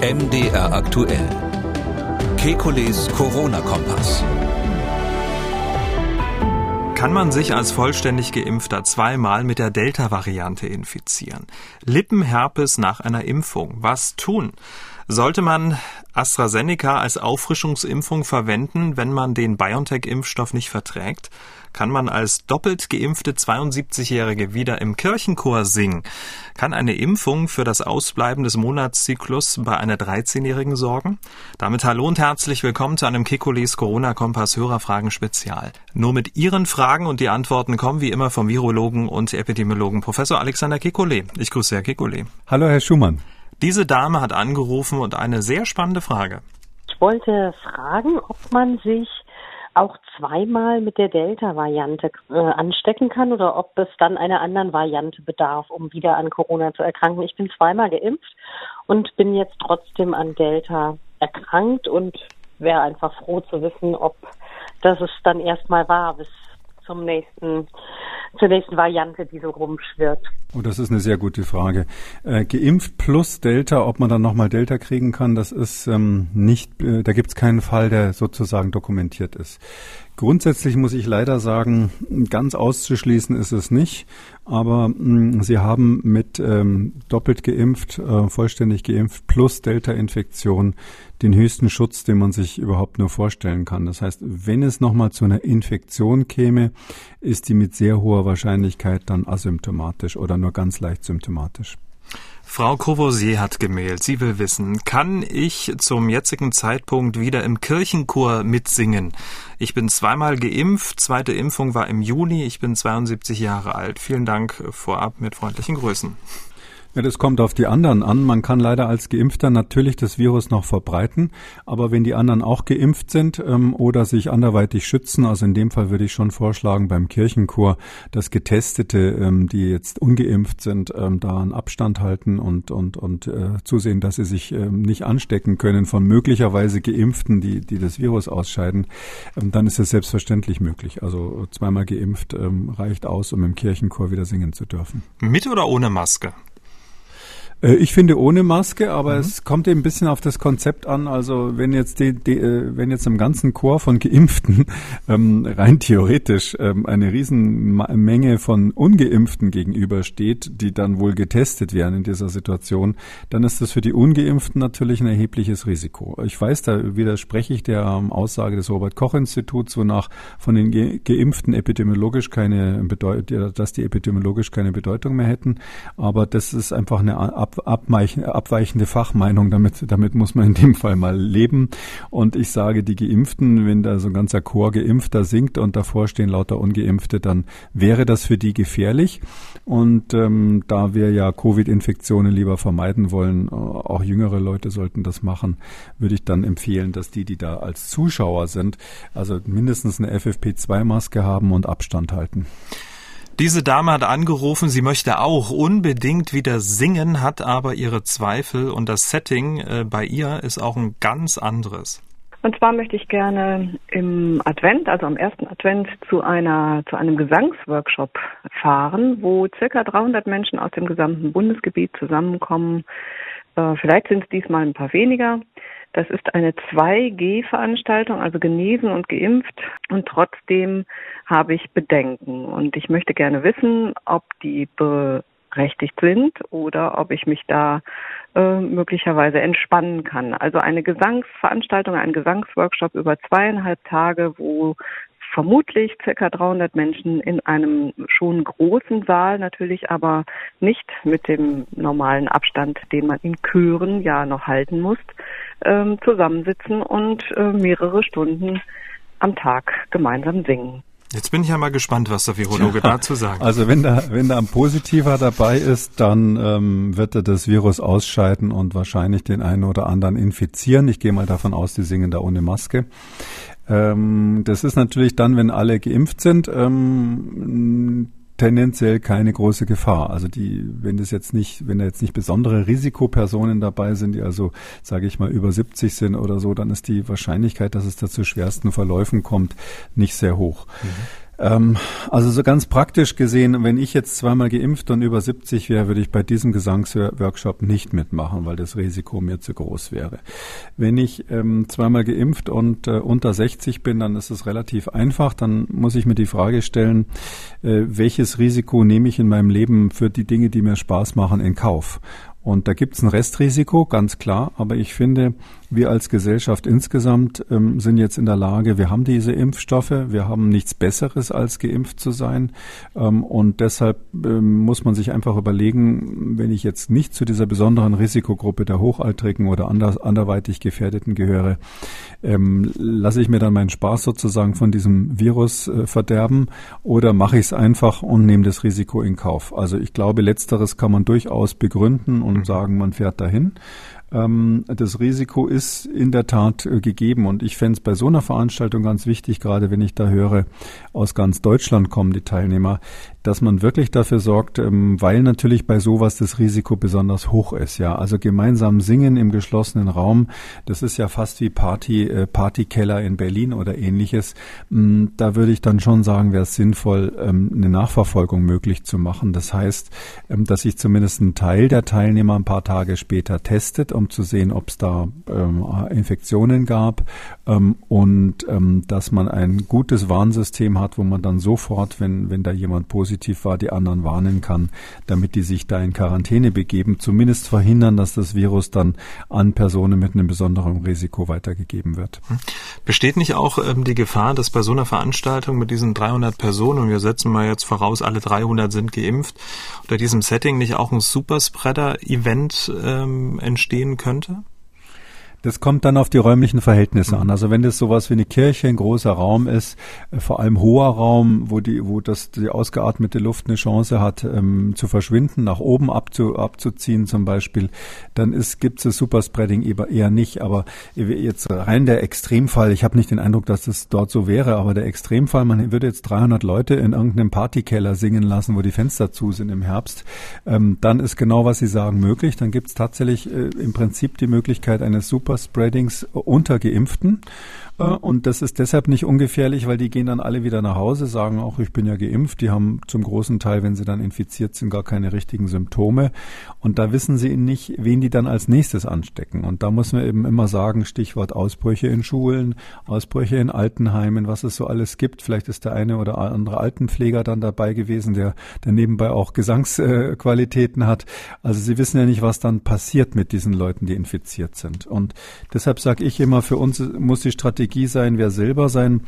MDR aktuell. Kekules Corona-Kompass. Kann man sich als vollständig Geimpfter zweimal mit der Delta-Variante infizieren? Lippenherpes nach einer Impfung. Was tun? Sollte man AstraZeneca als Auffrischungsimpfung verwenden, wenn man den BioNTech-Impfstoff nicht verträgt? Kann man als doppelt geimpfte 72-Jährige wieder im Kirchenchor singen? Kann eine Impfung für das Ausbleiben des Monatszyklus bei einer 13-Jährigen sorgen? Damit hallo und herzlich willkommen zu einem Kekulis Corona-Kompass Hörerfragen Spezial. Nur mit Ihren Fragen und die Antworten kommen wie immer vom Virologen und Epidemiologen Professor Alexander Kekulé. Ich grüße Herr Kekulé. Hallo Herr Schumann. Diese Dame hat angerufen und eine sehr spannende Frage. Ich wollte fragen, ob man sich auch zweimal mit der Delta-Variante äh, anstecken kann oder ob es dann einer anderen Variante bedarf, um wieder an Corona zu erkranken. Ich bin zweimal geimpft und bin jetzt trotzdem an Delta erkrankt und wäre einfach froh zu wissen, ob das es dann erstmal war, bis zum nächsten, zur nächsten Variante, die so rumschwirrt. Oh, das ist eine sehr gute Frage. Äh, geimpft plus Delta, ob man dann nochmal Delta kriegen kann, das ist ähm, nicht, äh, da gibt es keinen Fall, der sozusagen dokumentiert ist. Grundsätzlich muss ich leider sagen, ganz auszuschließen ist es nicht. Aber mh, mm, Sie haben mit ähm, doppelt geimpft, äh, vollständig geimpft plus Delta-Infektion den höchsten Schutz, den man sich überhaupt nur vorstellen kann. Das heißt, wenn es nochmal zu einer Infektion käme, ist die mit sehr hoher Wahrscheinlichkeit dann asymptomatisch oder nur ganz leicht symptomatisch. Frau Courvoisier hat gemeldet. Sie will wissen, kann ich zum jetzigen Zeitpunkt wieder im Kirchenchor mitsingen? Ich bin zweimal geimpft. Zweite Impfung war im Juni. Ich bin 72 Jahre alt. Vielen Dank vorab mit freundlichen Grüßen. Ja, das kommt auf die anderen an. Man kann leider als Geimpfter natürlich das Virus noch verbreiten, aber wenn die anderen auch geimpft sind ähm, oder sich anderweitig schützen, also in dem Fall würde ich schon vorschlagen beim Kirchenchor, dass Getestete, ähm, die jetzt ungeimpft sind, ähm, da einen Abstand halten und und und äh, zusehen, dass sie sich ähm, nicht anstecken können von möglicherweise Geimpften, die die das Virus ausscheiden. Ähm, dann ist es selbstverständlich möglich. Also zweimal geimpft ähm, reicht aus, um im Kirchenchor wieder singen zu dürfen. Mit oder ohne Maske? Äh, ich finde ohne Maske, aber mhm. es kommt eben ein bisschen auf das Konzept an. Also wenn jetzt die, die äh, wenn jetzt im ganzen Chor von Geimpften ähm, rein theoretisch ähm, eine Riesenmenge von Ungeimpften gegenübersteht, die dann wohl getestet werden in dieser Situation, dann ist das für die Ungeimpften natürlich ein erhebliches Risiko. Ich weiß, da widerspreche ich der ähm, Aussage des Robert Koch Instituts, wonach von den Ge Geimpften epidemiologisch keine Bedeutung, dass die epidemiologisch keine Bedeutung mehr hätten. Aber das ist einfach eine ab, abweichende Fachmeinung. Damit, damit muss man in dem Fall mal leben. Und ich sage, die Geimpften, wenn da so ein ganzer Chor Geimpfter singt und davor stehen lauter Ungeimpfte, dann wäre das für die gefährlich. Und ähm, da wir ja Covid-Infektionen lieber vermeiden wollen, äh, auch jüngere Leute sollten das machen, würde ich dann empfehlen, dass die, die da als Zuschauer sind, also mindestens eine FFP2-Maske haben und Abstand halten. Diese Dame hat angerufen, sie möchte auch unbedingt wieder singen, hat aber ihre Zweifel und das Setting äh, bei ihr ist auch ein ganz anderes. Und zwar möchte ich gerne im Advent, also am ersten Advent, zu einer, zu einem Gesangsworkshop fahren, wo circa 300 Menschen aus dem gesamten Bundesgebiet zusammenkommen. Äh, vielleicht sind es diesmal ein paar weniger. Das ist eine 2G-Veranstaltung, also genesen und geimpft. Und trotzdem habe ich Bedenken. Und ich möchte gerne wissen, ob die berechtigt sind oder ob ich mich da äh, möglicherweise entspannen kann. Also eine Gesangsveranstaltung, ein Gesangsworkshop über zweieinhalb Tage, wo vermutlich circa 300 Menschen in einem schon großen Saal, natürlich aber nicht mit dem normalen Abstand, den man in Chören ja noch halten muss, ähm, zusammensitzen und äh, mehrere Stunden am Tag gemeinsam singen. Jetzt bin ich ja mal gespannt, was der Virologe ja, dazu sagt. Also wenn da, wenn da ein Positiver dabei ist, dann ähm, wird er das Virus ausscheiden und wahrscheinlich den einen oder anderen infizieren. Ich gehe mal davon aus, die singen da ohne Maske. Ähm, das ist natürlich dann, wenn alle geimpft sind, ähm, tendenziell keine große Gefahr. Also die, wenn das jetzt nicht, wenn da jetzt nicht besondere Risikopersonen dabei sind, die also, sage ich mal, über 70 sind oder so, dann ist die Wahrscheinlichkeit, dass es da zu schwersten Verläufen kommt, nicht sehr hoch. Mhm. Ähm, also so ganz praktisch gesehen, wenn ich jetzt zweimal geimpft und über 70 wäre, würde ich bei diesem Gesangsworkshop nicht mitmachen, weil das Risiko mir zu groß wäre. Wenn ich ähm, zweimal geimpft und äh, unter 60 bin, dann ist es relativ einfach. Dann muss ich mir die Frage stellen, äh, welches Risiko nehme ich in meinem Leben für die Dinge, die mir Spaß machen, in Kauf? Und da gibt es ein Restrisiko, ganz klar. Aber ich finde, wir als Gesellschaft insgesamt ähm, sind jetzt in der Lage, wir haben diese Impfstoffe, wir haben nichts Besseres als geimpft zu sein. Ähm, und deshalb ähm, muss man sich einfach überlegen, wenn ich jetzt nicht zu dieser besonderen Risikogruppe der Hochaltrigen oder anders, anderweitig Gefährdeten gehöre, ähm, lasse ich mir dann meinen Spaß sozusagen von diesem Virus äh, verderben oder mache ich es einfach und nehme das Risiko in Kauf. Also ich glaube, letzteres kann man durchaus begründen und sagen, man fährt dahin. Ähm, das Risiko ist in der Tat äh, gegeben und ich fände es bei so einer Veranstaltung ganz wichtig, gerade wenn ich da höre, aus ganz Deutschland kommen die Teilnehmer, dass man wirklich dafür sorgt, ähm, weil natürlich bei sowas das Risiko besonders hoch ist. Ja, also gemeinsam singen im geschlossenen Raum, das ist ja fast wie Party, äh, Partykeller in Berlin oder ähnliches. Mm, da würde ich dann schon sagen, wäre es sinnvoll, ähm, eine Nachverfolgung möglich zu machen. Das heißt, ähm, dass sich zumindest ein Teil der Teilnehmer ein paar Tage später testet, um zu sehen, ob es da Infektionen gab und dass man ein gutes Warnsystem hat, wo man dann sofort, wenn, wenn da jemand positiv positiv war, die anderen warnen kann, damit die sich da in Quarantäne begeben, zumindest verhindern, dass das Virus dann an Personen mit einem besonderen Risiko weitergegeben wird. Hm. Besteht nicht auch ähm, die Gefahr, dass bei so einer Veranstaltung mit diesen 300 Personen, und wir setzen mal jetzt voraus, alle 300 sind geimpft, unter diesem Setting nicht auch ein Superspreader-Event ähm, entstehen könnte? Das kommt dann auf die räumlichen Verhältnisse mhm. an. Also wenn das sowas wie eine Kirche, ein großer Raum ist, äh, vor allem hoher Raum, wo die, wo das die ausgeatmete Luft eine Chance hat, ähm, zu verschwinden, nach oben abzu, abzuziehen zum Beispiel, dann ist gibt's das Superspreading eher nicht. Aber jetzt rein der Extremfall, ich habe nicht den Eindruck, dass das dort so wäre, aber der Extremfall, man würde jetzt 300 Leute in irgendeinem Partykeller singen lassen, wo die Fenster zu sind im Herbst, ähm, dann ist genau, was Sie sagen, möglich. Dann gibt's tatsächlich äh, im Prinzip die Möglichkeit eines Super Superspreadings unter Geimpften. Äh, und das ist deshalb nicht ungefährlich, weil die gehen dann alle wieder nach Hause, sagen auch, ich bin ja geimpft. Die haben zum großen Teil, wenn sie dann infiziert sind, gar keine richtigen Symptome. Und da wissen sie nicht, wen die dann als nächstes anstecken. Und da muss man eben immer sagen, Stichwort Ausbrüche in Schulen, Ausbrüche in Altenheimen, was es so alles gibt. Vielleicht ist der eine oder andere Altenpfleger dann dabei gewesen, der, der nebenbei auch Gesangsqualitäten hat. Also sie wissen ja nicht, was dann passiert mit diesen Leuten, die infiziert sind. Und deshalb sage ich immer, für uns muss die Strategie sein, wer selber sein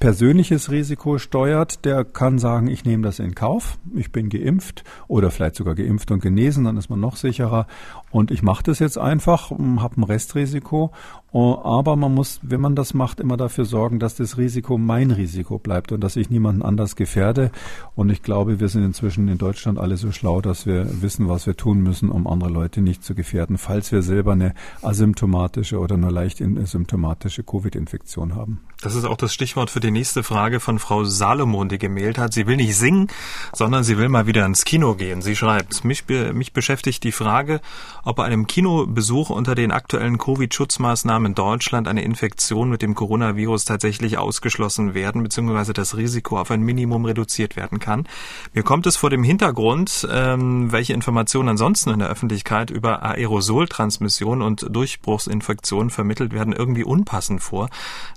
persönliches Risiko steuert, der kann sagen, ich nehme das in Kauf, ich bin geimpft oder vielleicht sogar geimpft und genesen, dann ist man noch sicherer und ich mache das jetzt einfach, habe ein Restrisiko Oh, aber man muss, wenn man das macht, immer dafür sorgen, dass das Risiko mein Risiko bleibt und dass ich niemanden anders gefährde. Und ich glaube, wir sind inzwischen in Deutschland alle so schlau, dass wir wissen, was wir tun müssen, um andere Leute nicht zu gefährden, falls wir selber eine asymptomatische oder nur leicht symptomatische Covid-Infektion haben. Das ist auch das Stichwort für die nächste Frage von Frau Salomon, die gemeldet hat. Sie will nicht singen, sondern sie will mal wieder ins Kino gehen. Sie schreibt, mich, mich beschäftigt die Frage, ob bei einem Kinobesuch unter den aktuellen Covid-Schutzmaßnahmen in Deutschland eine Infektion mit dem Coronavirus tatsächlich ausgeschlossen werden, beziehungsweise das Risiko auf ein Minimum reduziert werden kann. Mir kommt es vor dem Hintergrund, ähm, welche Informationen ansonsten in der Öffentlichkeit über Aerosoltransmission und Durchbruchsinfektionen vermittelt werden, irgendwie unpassend vor,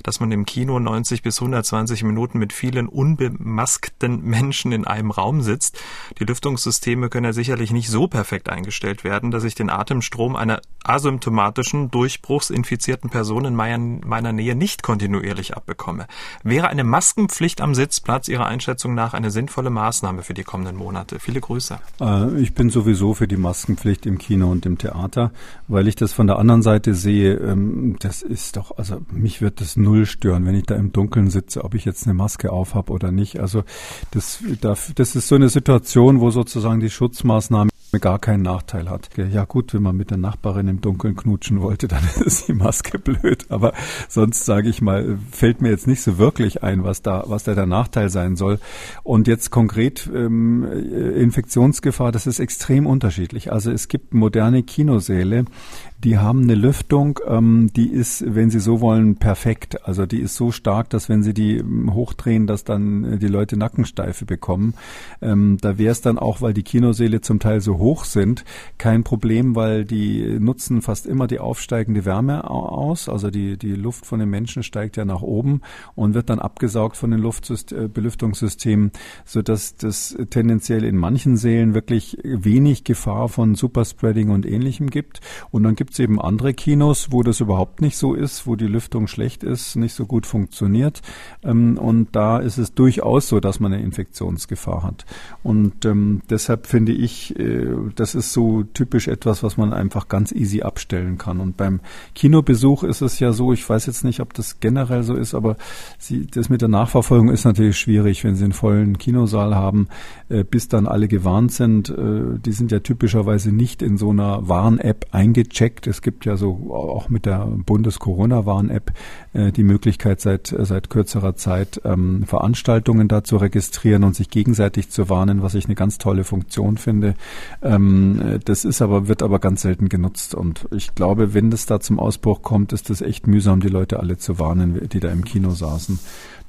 dass man im Kino 90 bis 120 Minuten mit vielen unbemaskten Menschen in einem Raum sitzt. Die Lüftungssysteme können ja sicherlich nicht so perfekt eingestellt werden, dass ich den Atemstrom einer asymptomatischen, durchbruchsinfizierten infizierten Person in meiner Nähe nicht kontinuierlich abbekomme. Wäre eine Maskenpflicht am Sitzplatz Ihrer Einschätzung nach eine sinnvolle Maßnahme für die kommenden Monate? Viele Grüße. Äh, ich bin sowieso für die Maskenpflicht im Kino und im Theater, weil ich das von der anderen Seite sehe. Ähm, das ist doch, also mich wird das null stören, wenn ich da im Dunkeln sitze, ob ich jetzt eine Maske auf habe oder nicht. Also das, das ist so eine Situation, wo sozusagen die Schutzmaßnahmen gar keinen Nachteil hat. Ja gut, wenn man mit der Nachbarin im Dunkeln knutschen wollte, dann ist die Maske blöd. Aber sonst sage ich mal, fällt mir jetzt nicht so wirklich ein, was da, was da der Nachteil sein soll. Und jetzt konkret ähm, Infektionsgefahr, das ist extrem unterschiedlich. Also es gibt moderne Kinosäle, die haben eine Lüftung, ähm, die ist, wenn Sie so wollen, perfekt. Also die ist so stark, dass wenn Sie die ähm, hochdrehen, dass dann äh, die Leute Nackensteife bekommen. Ähm, da wäre es dann auch, weil die Kinosäle zum Teil so hoch sind, kein Problem, weil die nutzen fast immer die aufsteigende Wärme aus. Also die, die Luft von den Menschen steigt ja nach oben und wird dann abgesaugt von den Luftsystem, Belüftungssystemen, sodass das tendenziell in manchen Sälen wirklich wenig Gefahr von Superspreading und ähnlichem gibt. Und dann gibt es eben andere Kinos, wo das überhaupt nicht so ist, wo die Lüftung schlecht ist, nicht so gut funktioniert. Ähm, und da ist es durchaus so, dass man eine Infektionsgefahr hat. Und ähm, deshalb finde ich, äh, das ist so typisch etwas, was man einfach ganz easy abstellen kann. Und beim Kinobesuch ist es ja so, ich weiß jetzt nicht, ob das generell so ist, aber sie, das mit der Nachverfolgung ist natürlich schwierig, wenn Sie einen vollen Kinosaal haben, äh, bis dann alle gewarnt sind. Äh, die sind ja typischerweise nicht in so einer Warn-App eingecheckt. Es gibt ja so auch mit der Bundes-Corona-Warn-App äh, die Möglichkeit seit, seit kürzerer Zeit ähm, Veranstaltungen da zu registrieren und sich gegenseitig zu warnen, was ich eine ganz tolle Funktion finde. Ähm, das ist aber, wird aber ganz selten genutzt. Und ich glaube, wenn das da zum Ausbruch kommt, ist das echt mühsam, die Leute alle zu warnen, die da im Kino saßen.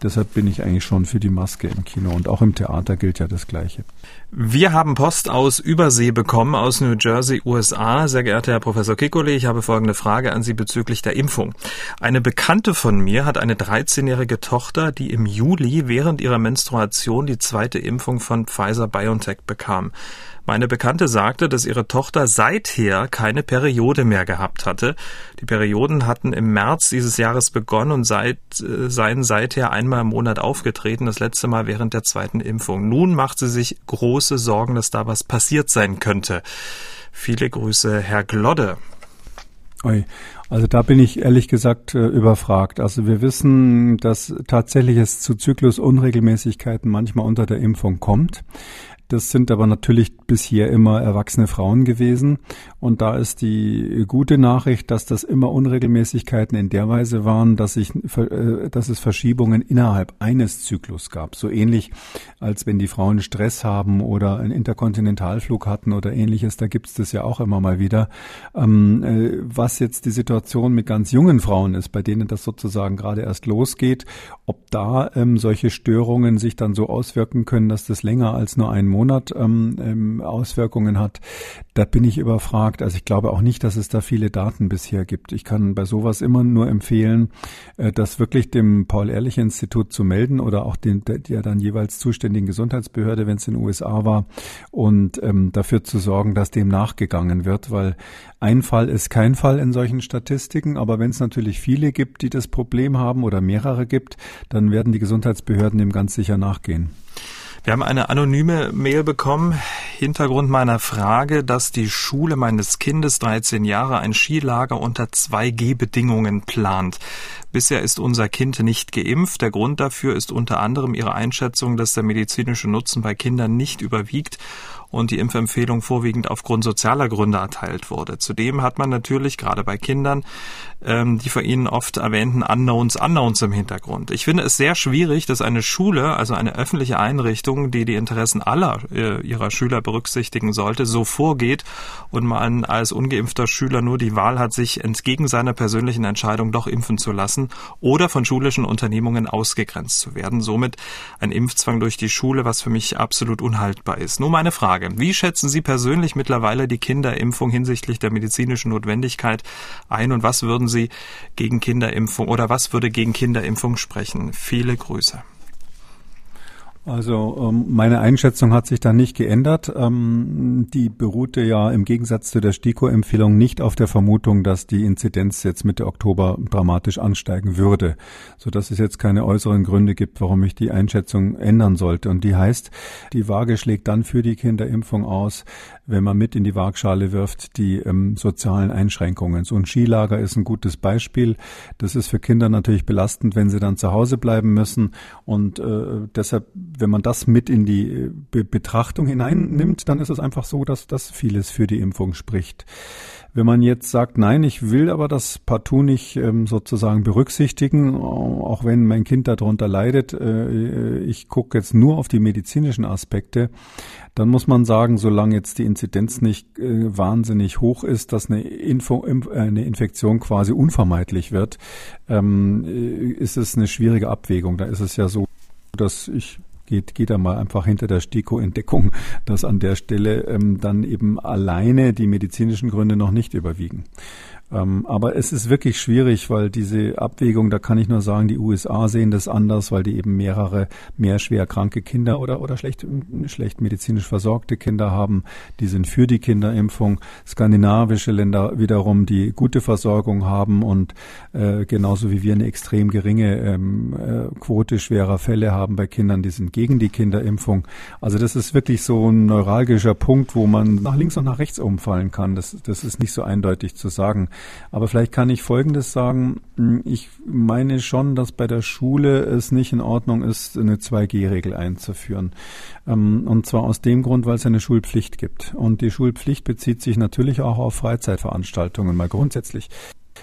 Deshalb bin ich eigentlich schon für die Maske im Kino und auch im Theater gilt ja das Gleiche. Wir haben Post aus Übersee bekommen, aus New Jersey, USA. Sehr geehrter Herr Professor Kikoli, ich habe folgende Frage an Sie bezüglich der Impfung. Eine Bekannte von mir hat eine 13-jährige Tochter, die im Juli während ihrer Menstruation die zweite Impfung von Pfizer BioNTech bekam. Meine Bekannte sagte, dass ihre Tochter seither keine Periode mehr gehabt hatte. Die Perioden hatten im März dieses Jahres begonnen und seit, äh, seien seither einmal im Monat aufgetreten, das letzte Mal während der zweiten Impfung. Nun macht sie sich große Sorgen, dass da was passiert sein könnte. Viele Grüße, Herr Glodde. Also da bin ich ehrlich gesagt äh, überfragt. Also wir wissen, dass tatsächlich es zu Zyklusunregelmäßigkeiten manchmal unter der Impfung kommt. Das sind aber natürlich bisher immer erwachsene Frauen gewesen. Und da ist die gute Nachricht, dass das immer Unregelmäßigkeiten in der Weise waren, dass, ich, äh, dass es Verschiebungen innerhalb eines Zyklus gab. So ähnlich, als wenn die Frauen Stress haben oder einen Interkontinentalflug hatten oder ähnliches. Da gibt es das ja auch immer mal wieder. Ähm, äh, was jetzt die Situation mit ganz jungen Frauen ist, bei denen das sozusagen gerade erst losgeht, ob da ähm, solche Störungen sich dann so auswirken können, dass das länger als nur einen Monat ähm, ähm, Auswirkungen hat, da bin ich überfragt. Also ich glaube auch nicht, dass es da viele Daten bisher gibt. Ich kann bei sowas immer nur empfehlen, äh, das wirklich dem Paul-Ehrlich-Institut zu melden oder auch den, der, der dann jeweils zuständigen Gesundheitsbehörde, wenn es in den USA war, und ähm, dafür zu sorgen, dass dem nachgegangen wird, weil ein Fall ist kein Fall in solchen Statistiken, aber wenn es natürlich viele gibt, die das Problem haben oder mehrere gibt, dann werden die Gesundheitsbehörden dem ganz sicher nachgehen. Wir haben eine anonyme Mail bekommen. Hintergrund meiner Frage, dass die Schule meines Kindes 13 Jahre ein Skilager unter 2G-Bedingungen plant. Bisher ist unser Kind nicht geimpft. Der Grund dafür ist unter anderem ihre Einschätzung, dass der medizinische Nutzen bei Kindern nicht überwiegt und die Impfempfehlung vorwiegend aufgrund sozialer Gründe erteilt wurde. Zudem hat man natürlich gerade bei Kindern ähm, die von Ihnen oft erwähnten Unknowns, Unknowns im Hintergrund. Ich finde es sehr schwierig, dass eine Schule, also eine öffentliche Einrichtung, die die Interessen aller äh, ihrer Schüler berücksichtigen sollte, so vorgeht und man als ungeimpfter Schüler nur die Wahl hat, sich entgegen seiner persönlichen Entscheidung doch impfen zu lassen oder von schulischen Unternehmungen ausgegrenzt zu werden. Somit ein Impfzwang durch die Schule, was für mich absolut unhaltbar ist. Nur meine Frage. Frage. Wie schätzen Sie persönlich mittlerweile die Kinderimpfung hinsichtlich der medizinischen Notwendigkeit ein und was würden Sie gegen Kinderimpfung oder was würde gegen Kinderimpfung sprechen? Viele Grüße. Also ähm, meine Einschätzung hat sich da nicht geändert. Ähm, die beruhte ja im Gegensatz zu der STIKO-Empfehlung nicht auf der Vermutung, dass die Inzidenz jetzt Mitte Oktober dramatisch ansteigen würde, so dass es jetzt keine äußeren Gründe gibt, warum ich die Einschätzung ändern sollte. Und die heißt, die Waage schlägt dann für die Kinderimpfung aus, wenn man mit in die Waagschale wirft, die ähm, sozialen Einschränkungen. So ein Skilager ist ein gutes Beispiel. Das ist für Kinder natürlich belastend, wenn sie dann zu Hause bleiben müssen. Und äh, deshalb wenn man das mit in die äh, Be Betrachtung hineinnimmt, dann ist es einfach so, dass das vieles für die Impfung spricht. Wenn man jetzt sagt, nein, ich will aber das partout nicht ähm, sozusagen berücksichtigen, auch wenn mein Kind darunter leidet, äh, ich gucke jetzt nur auf die medizinischen Aspekte, dann muss man sagen, solange jetzt die Inzidenz nicht äh, wahnsinnig hoch ist, dass eine, Info, äh, eine Infektion quasi unvermeidlich wird, ähm, äh, ist es eine schwierige Abwägung. Da ist es ja so, dass ich geht, geht da mal einfach hinter der STIKO-Entdeckung, dass an der Stelle ähm, dann eben alleine die medizinischen Gründe noch nicht überwiegen. Ähm, aber es ist wirklich schwierig, weil diese Abwägung, da kann ich nur sagen, die USA sehen das anders, weil die eben mehrere, mehr schwer kranke Kinder oder, oder schlecht, schlecht medizinisch versorgte Kinder haben. Die sind für die Kinderimpfung. Skandinavische Länder wiederum, die gute Versorgung haben und äh, genauso wie wir eine extrem geringe ähm, äh, Quote schwerer Fälle haben bei Kindern, die sind gegen die Kinderimpfung. Also das ist wirklich so ein neuralgischer Punkt, wo man nach links und nach rechts umfallen kann. Das, das ist nicht so eindeutig zu sagen. Aber vielleicht kann ich Folgendes sagen. Ich meine schon, dass bei der Schule es nicht in Ordnung ist, eine 2G-Regel einzuführen. Ähm, und zwar aus dem Grund, weil es eine Schulpflicht gibt. Und die Schulpflicht bezieht sich natürlich auch auf Freizeitveranstaltungen mal grundsätzlich.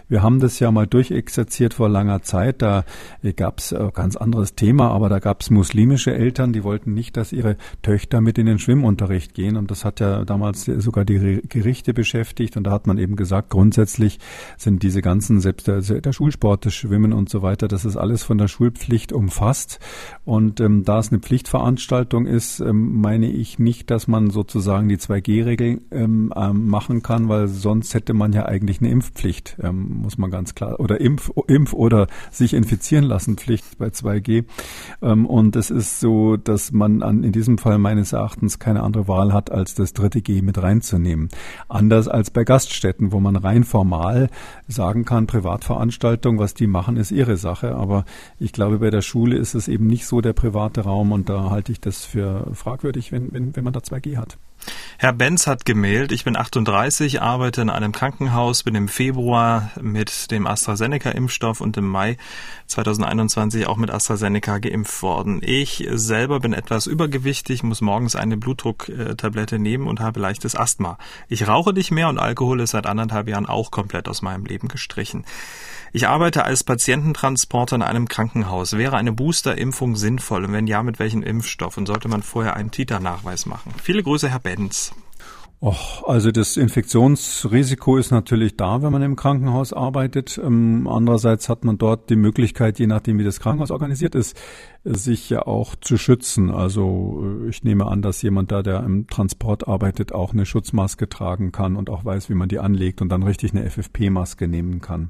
Wir haben das ja mal durchexerziert vor langer Zeit. Da gab es ein ganz anderes Thema, aber da gab es muslimische Eltern, die wollten nicht, dass ihre Töchter mit in den Schwimmunterricht gehen. Und das hat ja damals sogar die Gerichte beschäftigt. Und da hat man eben gesagt, grundsätzlich sind diese ganzen, selbst der, der Schulsport, das Schwimmen und so weiter, das ist alles von der Schulpflicht umfasst. Und ähm, da es eine Pflichtveranstaltung ist, ähm, meine ich nicht, dass man sozusagen die 2G-Regel ähm, ähm, machen kann, weil sonst hätte man ja eigentlich eine Impfpflicht. Ähm, muss man ganz klar, oder Impf, Impf oder sich infizieren lassen Pflicht bei 2G. Ähm, und es ist so, dass man an, in diesem Fall meines Erachtens keine andere Wahl hat, als das dritte G mit reinzunehmen. Anders als bei Gaststätten, wo man rein formal sagen kann, Privatveranstaltung, was die machen, ist ihre Sache. Aber ich glaube, bei der Schule ist es eben nicht so der private Raum und da halte ich das für fragwürdig, wenn, wenn, wenn man da 2G hat. Herr Benz hat gemeldet, ich bin 38, arbeite in einem Krankenhaus, bin im Februar mit dem AstraZeneca-Impfstoff und im Mai 2021 auch mit AstraZeneca geimpft worden. Ich selber bin etwas übergewichtig, muss morgens eine Blutdrucktablette nehmen und habe leichtes Asthma. Ich rauche nicht mehr und Alkohol ist seit anderthalb Jahren auch komplett aus meinem Leben gestrichen. Ich arbeite als Patiententransporter in einem Krankenhaus. Wäre eine Boosterimpfung sinnvoll? Und wenn ja, mit welchem Impfstoff? Und sollte man vorher einen Titernachweis machen? Viele Grüße, Herr Benz. Och, also das Infektionsrisiko ist natürlich da, wenn man im Krankenhaus arbeitet. Ähm, andererseits hat man dort die Möglichkeit, je nachdem wie das Krankenhaus organisiert ist, sich ja auch zu schützen. Also äh, ich nehme an, dass jemand da, der im Transport arbeitet, auch eine Schutzmaske tragen kann und auch weiß, wie man die anlegt und dann richtig eine FFP-Maske nehmen kann.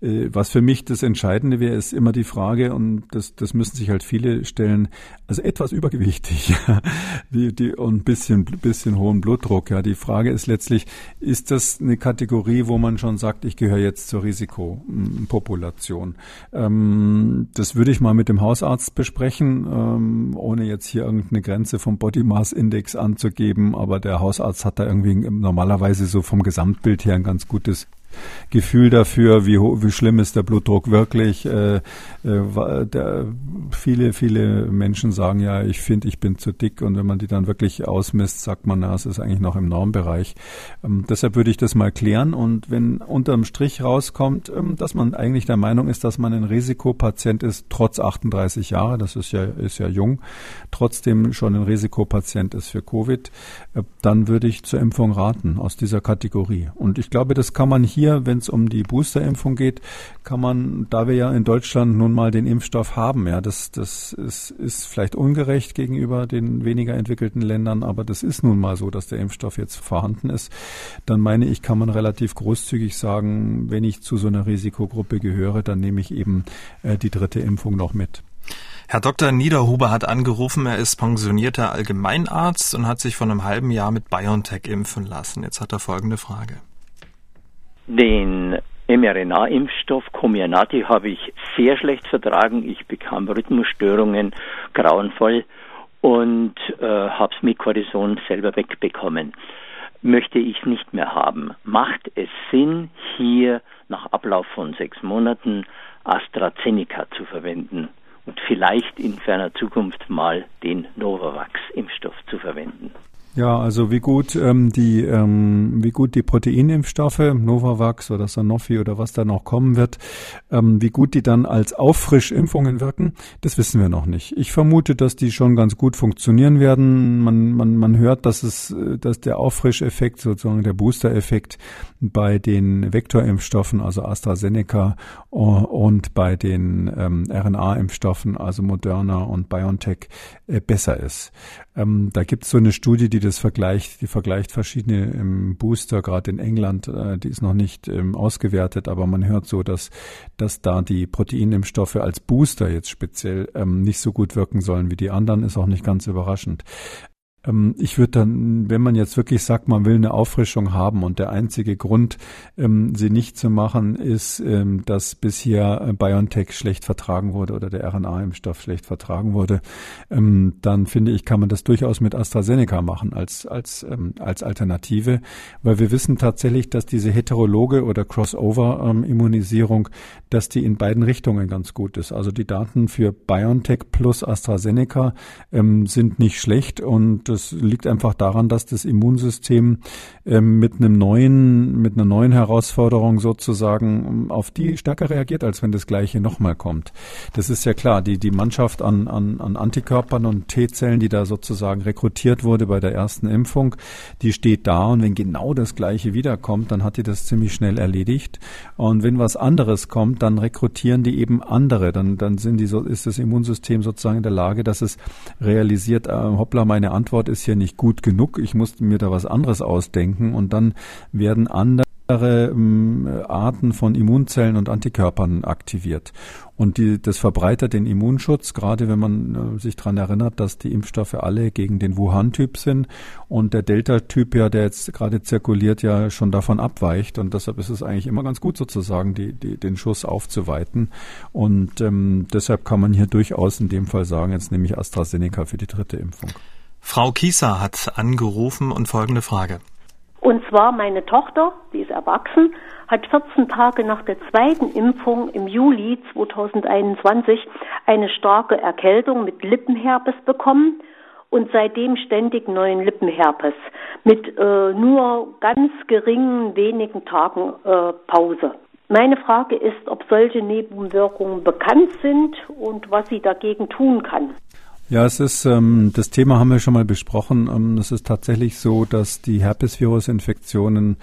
Äh, was für mich das Entscheidende wäre, ist immer die Frage, und das, das müssen sich halt viele stellen, also etwas übergewichtig die, die, und ein bisschen, bisschen hohen Blutdruck. Ja, die Frage ist letztlich, ist das eine Kategorie, wo man schon sagt, ich gehöre jetzt zur Risikopopulation? Ähm, das würde ich mal mit dem Hausarzt besprechen, ähm, ohne jetzt hier irgendeine Grenze vom Body Mass Index anzugeben. Aber der Hausarzt hat da irgendwie normalerweise so vom Gesamtbild her ein ganz gutes Gefühl dafür, wie, wie schlimm ist der Blutdruck wirklich. Äh, äh, der, viele, viele Menschen sagen ja, ich finde, ich bin zu dick und wenn man die dann wirklich ausmisst, sagt man, na, es ist eigentlich noch im Normbereich. Ähm, deshalb würde ich das mal klären und wenn unterm Strich rauskommt, ähm, dass man eigentlich der Meinung ist, dass man ein Risikopatient ist, trotz 38 Jahre, das ist ja, ist ja jung, trotzdem schon ein Risikopatient ist für Covid, äh, dann würde ich zur Impfung raten aus dieser Kategorie. Und ich glaube, das kann man hier hier, wenn es um die Boosterimpfung geht, kann man, da wir ja in Deutschland nun mal den Impfstoff haben, ja, das, das ist, ist vielleicht ungerecht gegenüber den weniger entwickelten Ländern, aber das ist nun mal so, dass der Impfstoff jetzt vorhanden ist, dann meine ich, kann man relativ großzügig sagen, wenn ich zu so einer Risikogruppe gehöre, dann nehme ich eben äh, die dritte Impfung noch mit. Herr Dr. Niederhuber hat angerufen, er ist pensionierter Allgemeinarzt und hat sich vor einem halben Jahr mit BioNTech impfen lassen. Jetzt hat er folgende Frage. Den mRNA-Impfstoff Comirnaty habe ich sehr schlecht vertragen. Ich bekam Rhythmusstörungen, grauenvoll und äh, habe es mit Cortison selber wegbekommen. Möchte ich nicht mehr haben. Macht es Sinn, hier nach Ablauf von sechs Monaten AstraZeneca zu verwenden? und vielleicht in ferner Zukunft mal den Novavax-Impfstoff zu verwenden. Ja, also wie gut ähm, die ähm, wie gut die Proteinimpfstoffe Novavax oder Sanofi oder was da noch kommen wird, ähm, wie gut die dann als Auffrischimpfungen wirken, das wissen wir noch nicht. Ich vermute, dass die schon ganz gut funktionieren werden. Man man man hört, dass es dass der Auffrischeffekt sozusagen der Booster-Effekt bei den Vektorimpfstoffen, also AstraZeneca und bei den ähm, RNA-Impfstoffen, also Moderna und BioNTech, äh, besser ist. Ähm, da gibt es so eine Studie, die das vergleicht, die vergleicht verschiedene ähm, Booster, gerade in England, äh, die ist noch nicht ähm, ausgewertet, aber man hört so, dass, dass da die Proteinimpfstoffe als Booster jetzt speziell ähm, nicht so gut wirken sollen wie die anderen, ist auch nicht ganz überraschend. Ähm, ich würde dann, wenn man jetzt wirklich sagt, man will eine Auffrischung haben und der einzige Grund, ähm, sie nicht zu machen, ist, ähm, dass bisher äh, BioNTech schlecht vertragen wurde oder der RNA-Impfstoff schlecht vertragen wurde, dann finde ich, kann man das durchaus mit AstraZeneca machen als, als, als Alternative, weil wir wissen tatsächlich, dass diese heterologe oder Crossover-Immunisierung, dass die in beiden Richtungen ganz gut ist. Also die Daten für BioNTech plus AstraZeneca sind nicht schlecht und das liegt einfach daran, dass das Immunsystem ähm, mit einem neuen, mit einer neuen Herausforderung sozusagen ähm, auf die stärker reagiert, als wenn das Gleiche nochmal kommt. Das ist ja klar. Die, die Mannschaft an, an, an Antikörpern und T-Zellen, die da sozusagen rekrutiert wurde bei der ersten Impfung, die steht da und wenn genau das Gleiche wiederkommt, dann hat die das ziemlich schnell erledigt. Und wenn was anderes kommt, dann rekrutieren die eben andere. Dann, dann sind die so, ist das Immunsystem sozusagen in der Lage, dass es realisiert, äh, hoppla, meine Antwort Antwort ist hier nicht gut genug, ich muss mir da was anderes ausdenken und dann werden andere ähm, Arten von Immunzellen und Antikörpern aktiviert. Und die, das verbreitert den Immunschutz, gerade wenn man äh, sich daran erinnert, dass die Impfstoffe alle gegen den Wuhan-Typ sind und der Delta-Typ ja, der jetzt gerade zirkuliert, ja schon davon abweicht. Und deshalb ist es eigentlich immer ganz gut sozusagen, die, die, den Schuss aufzuweiten. Und ähm, deshalb kann man hier durchaus in dem Fall sagen, jetzt nehme ich AstraZeneca für die dritte Impfung. Frau Kieser hat angerufen und folgende Frage. Und zwar meine Tochter, die ist erwachsen, hat 14 Tage nach der zweiten Impfung im Juli 2021 eine starke Erkältung mit Lippenherpes bekommen und seitdem ständig neuen Lippenherpes mit äh, nur ganz geringen wenigen Tagen äh, Pause. Meine Frage ist, ob solche Nebenwirkungen bekannt sind und was sie dagegen tun kann. Ja, es ist, ähm, das Thema haben wir schon mal besprochen. Ähm, es ist tatsächlich so, dass die Herpesvirusinfektionen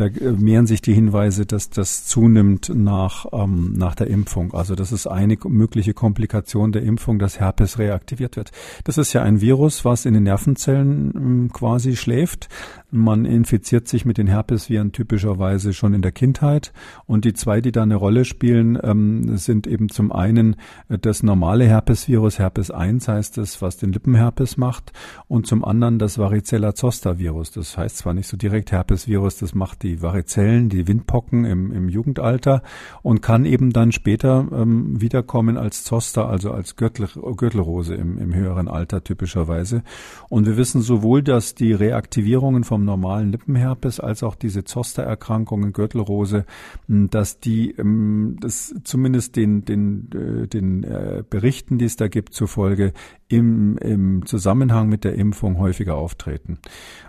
da äh, mehren sich die Hinweise, dass das zunimmt nach, ähm, nach der Impfung. Also das ist eine mögliche Komplikation der Impfung, dass Herpes reaktiviert wird. Das ist ja ein Virus, was in den Nervenzellen ähm, quasi schläft. Man infiziert sich mit den Herpesviren typischerweise schon in der Kindheit. Und die zwei, die da eine Rolle spielen, ähm, sind eben zum einen äh, das normale Herpesvirus, Herpes 1 heißt es, was den Lippenherpes macht, und zum anderen das Varicella Zoster Virus. Das heißt zwar nicht so direkt Herpesvirus, das macht die die Varizellen, die Windpocken im, im Jugendalter und kann eben dann später ähm, wiederkommen als Zoster, also als Gürtel, Gürtelrose im, im höheren Alter typischerweise. Und wir wissen sowohl, dass die Reaktivierungen vom normalen Lippenherpes als auch diese Zostererkrankungen, Gürtelrose, dass die ähm, das zumindest den, den, äh, den äh, Berichten, die es da gibt, zufolge im, im Zusammenhang mit der Impfung häufiger auftreten.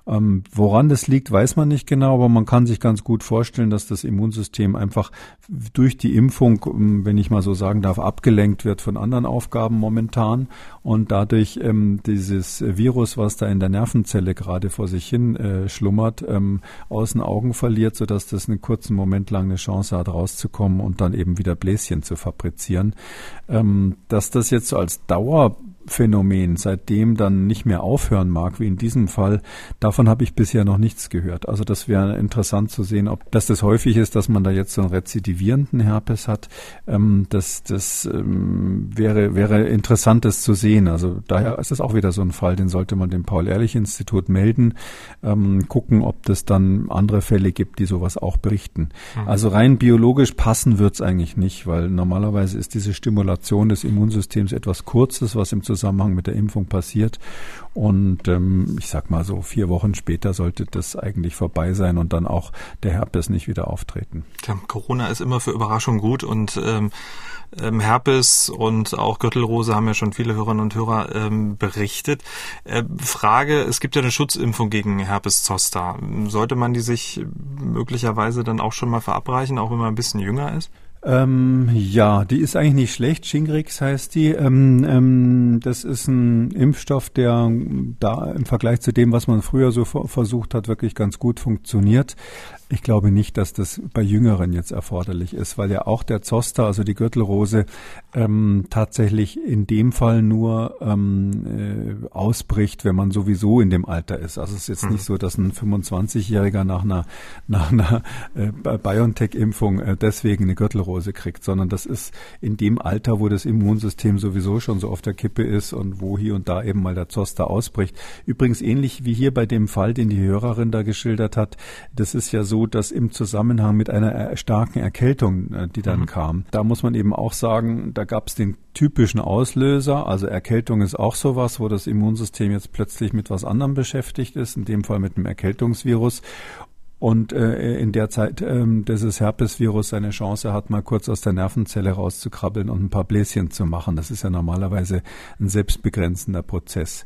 Ähm, woran das liegt, weiß man nicht genau, aber man kann sich ganz gut vorstellen, dass das Immunsystem einfach durch die Impfung, ähm, wenn ich mal so sagen darf, abgelenkt wird von anderen Aufgaben momentan und dadurch ähm, dieses Virus, was da in der Nervenzelle gerade vor sich hin äh, schlummert, ähm, aus den Augen verliert, sodass das einen kurzen Moment lang eine Chance hat, rauszukommen und dann eben wieder Bläschen zu fabrizieren. Ähm, dass das jetzt so als Dauer Phänomen seitdem dann nicht mehr aufhören mag, wie in diesem Fall, davon habe ich bisher noch nichts gehört. Also das wäre interessant zu sehen, ob dass das häufig ist, dass man da jetzt so einen rezidivierenden Herpes hat. Ähm, das das ähm, wäre, wäre interessant, das zu sehen. Also daher ist das auch wieder so ein Fall, den sollte man dem Paul-Ehrlich-Institut melden, ähm, gucken, ob das dann andere Fälle gibt, die sowas auch berichten. Mhm. Also rein biologisch passen wird's eigentlich nicht, weil normalerweise ist diese Stimulation des Immunsystems etwas Kurzes, was im Zusammenhang mit der Impfung passiert. Und ähm, ich sag mal so, vier Wochen später sollte das eigentlich vorbei sein und dann auch der Herpes nicht wieder auftreten. Tja, Corona ist immer für Überraschung gut und ähm, ähm, Herpes und auch Gürtelrose haben ja schon viele Hörerinnen und Hörer ähm, berichtet. Äh, Frage, es gibt ja eine Schutzimpfung gegen Herpes Zoster. Sollte man die sich möglicherweise dann auch schon mal verabreichen, auch wenn man ein bisschen jünger ist? Ähm, ja, die ist eigentlich nicht schlecht. Shingrix heißt die. Ähm, ähm, das ist ein Impfstoff, der da im Vergleich zu dem, was man früher so versucht hat, wirklich ganz gut funktioniert. Ich glaube nicht, dass das bei Jüngeren jetzt erforderlich ist, weil ja auch der Zoster, also die Gürtelrose, ähm, tatsächlich in dem Fall nur ähm, äh, ausbricht, wenn man sowieso in dem Alter ist. Also es ist jetzt mhm. nicht so, dass ein 25-Jähriger nach einer, nach einer äh, BioNTech-Impfung äh, deswegen eine Gürtelrose kriegt, sondern das ist in dem Alter, wo das Immunsystem sowieso schon so auf der Kippe ist und wo hier und da eben mal der Zoster ausbricht. Übrigens ähnlich wie hier bei dem Fall, den die Hörerin da geschildert hat. Das ist ja so, dass im Zusammenhang mit einer starken Erkältung, äh, die dann mhm. kam, da muss man eben auch sagen, da gab es den typischen Auslöser. Also Erkältung ist auch sowas, wo das Immunsystem jetzt plötzlich mit was anderem beschäftigt ist, in dem Fall mit einem Erkältungsvirus. Und äh, in der Zeit ähm, dieses Herpesvirus seine Chance hat, mal kurz aus der Nervenzelle rauszukrabbeln und ein paar Bläschen zu machen. Das ist ja normalerweise ein selbstbegrenzender Prozess.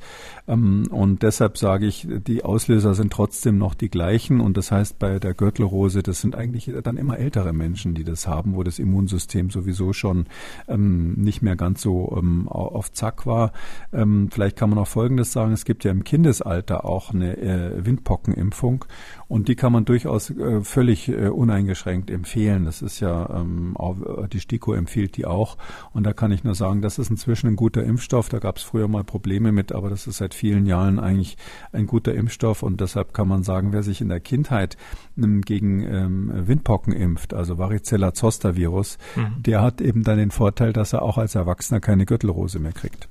Ähm, und deshalb sage ich, die Auslöser sind trotzdem noch die gleichen. Und das heißt, bei der Gürtelrose, das sind eigentlich dann immer ältere Menschen, die das haben, wo das Immunsystem sowieso schon ähm, nicht mehr ganz so ähm, auf Zack war. Ähm, vielleicht kann man auch Folgendes sagen. Es gibt ja im Kindesalter auch eine äh, Windpockenimpfung. Und die kann man durchaus äh, völlig äh, uneingeschränkt empfehlen. Das ist ja, ähm, auch, äh, die STIKO empfiehlt die auch. Und da kann ich nur sagen, das ist inzwischen ein guter Impfstoff. Da gab es früher mal Probleme mit, aber das ist seit vielen Jahren eigentlich ein guter Impfstoff. Und deshalb kann man sagen, wer sich in der Kindheit ähm, gegen ähm, Windpocken impft, also Varicella Zoster Virus, mhm. der hat eben dann den Vorteil, dass er auch als Erwachsener keine Gürtelrose mehr kriegt.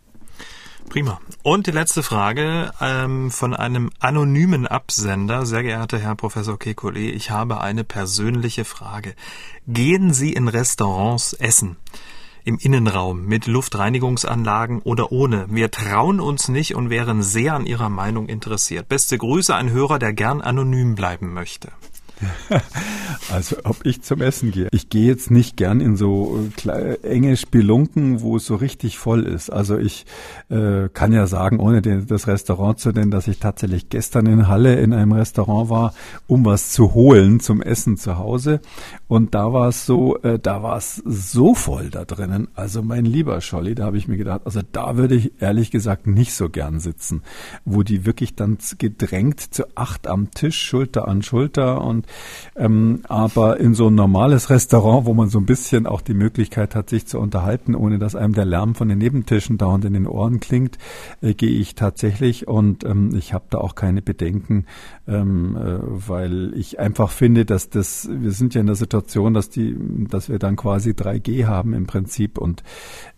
Prima. Und die letzte Frage ähm, von einem anonymen Absender. Sehr geehrter Herr Professor Kekulé, ich habe eine persönliche Frage. Gehen Sie in Restaurants essen? Im Innenraum mit Luftreinigungsanlagen oder ohne. Wir trauen uns nicht und wären sehr an Ihrer Meinung interessiert. Beste Grüße, ein Hörer, der gern anonym bleiben möchte. Also ob ich zum Essen gehe. Ich gehe jetzt nicht gern in so äh, enge Spelunken, wo es so richtig voll ist. Also ich äh, kann ja sagen, ohne den, das Restaurant zu nennen, dass ich tatsächlich gestern in Halle in einem Restaurant war, um was zu holen zum Essen zu Hause. Und da war es so, äh, da war es so voll da drinnen. Also mein lieber Scholli, da habe ich mir gedacht, also da würde ich ehrlich gesagt nicht so gern sitzen, wo die wirklich dann gedrängt zu acht am Tisch, Schulter an Schulter und ähm, aber in so ein normales Restaurant, wo man so ein bisschen auch die Möglichkeit hat, sich zu unterhalten, ohne dass einem der Lärm von den Nebentischen dauernd in den Ohren klingt, äh, gehe ich tatsächlich. Und ähm, ich habe da auch keine Bedenken, ähm, äh, weil ich einfach finde, dass das, wir sind ja in der Situation, dass die, dass wir dann quasi 3G haben im Prinzip und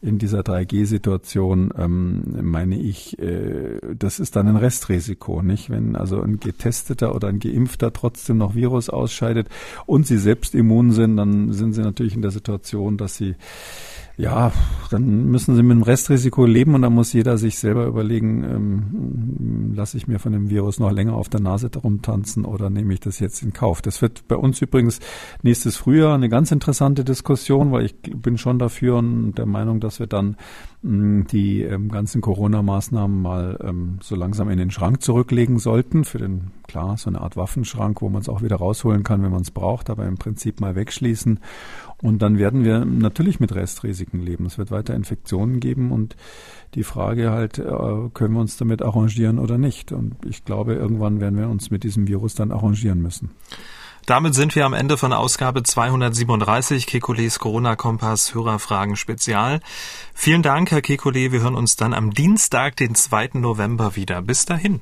in dieser 3G-Situation ähm, meine ich, äh, das ist dann ein Restrisiko, nicht? Wenn also ein Getesteter oder ein Geimpfter trotzdem noch Virus ausscheidet und sie selbst immun sind, dann sind sie natürlich in der Situation, dass sie ja, dann müssen sie mit dem Restrisiko leben und dann muss jeder sich selber überlegen, ähm, lasse ich mir von dem Virus noch länger auf der Nase rumtanzen oder nehme ich das jetzt in Kauf. Das wird bei uns übrigens nächstes Frühjahr eine ganz interessante Diskussion, weil ich bin schon dafür und der Meinung, dass wir dann die ähm, ganzen Corona-Maßnahmen mal ähm, so langsam in den Schrank zurücklegen sollten. Für den, klar, so eine Art Waffenschrank, wo man es auch wieder rausholen kann, wenn man es braucht, aber im Prinzip mal wegschließen. Und dann werden wir natürlich mit Restrisiken leben. Es wird weiter Infektionen geben und die Frage halt, äh, können wir uns damit arrangieren oder nicht? Und ich glaube, irgendwann werden wir uns mit diesem Virus dann arrangieren müssen. Damit sind wir am Ende von Ausgabe 237 Kekules Corona-Kompass Hörerfragen Spezial. Vielen Dank, Herr Kekule. Wir hören uns dann am Dienstag, den 2. November wieder. Bis dahin.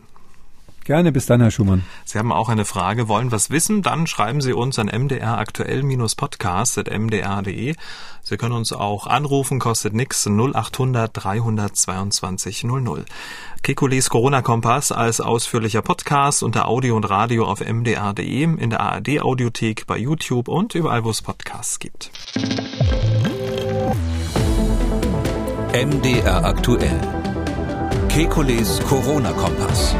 Gerne, bis dann, Herr Schumann. Sie haben auch eine Frage, wollen was wissen? Dann schreiben Sie uns an mdraktuell-podcast.mdr.de. Sie können uns auch anrufen, kostet nix 0800 322 00. Kekules Corona-Kompass als ausführlicher Podcast unter Audio und Radio auf mdr.de, in der ARD-Audiothek, bei YouTube und überall, wo es Podcasts gibt. MDR aktuell Kekules Corona-Kompass.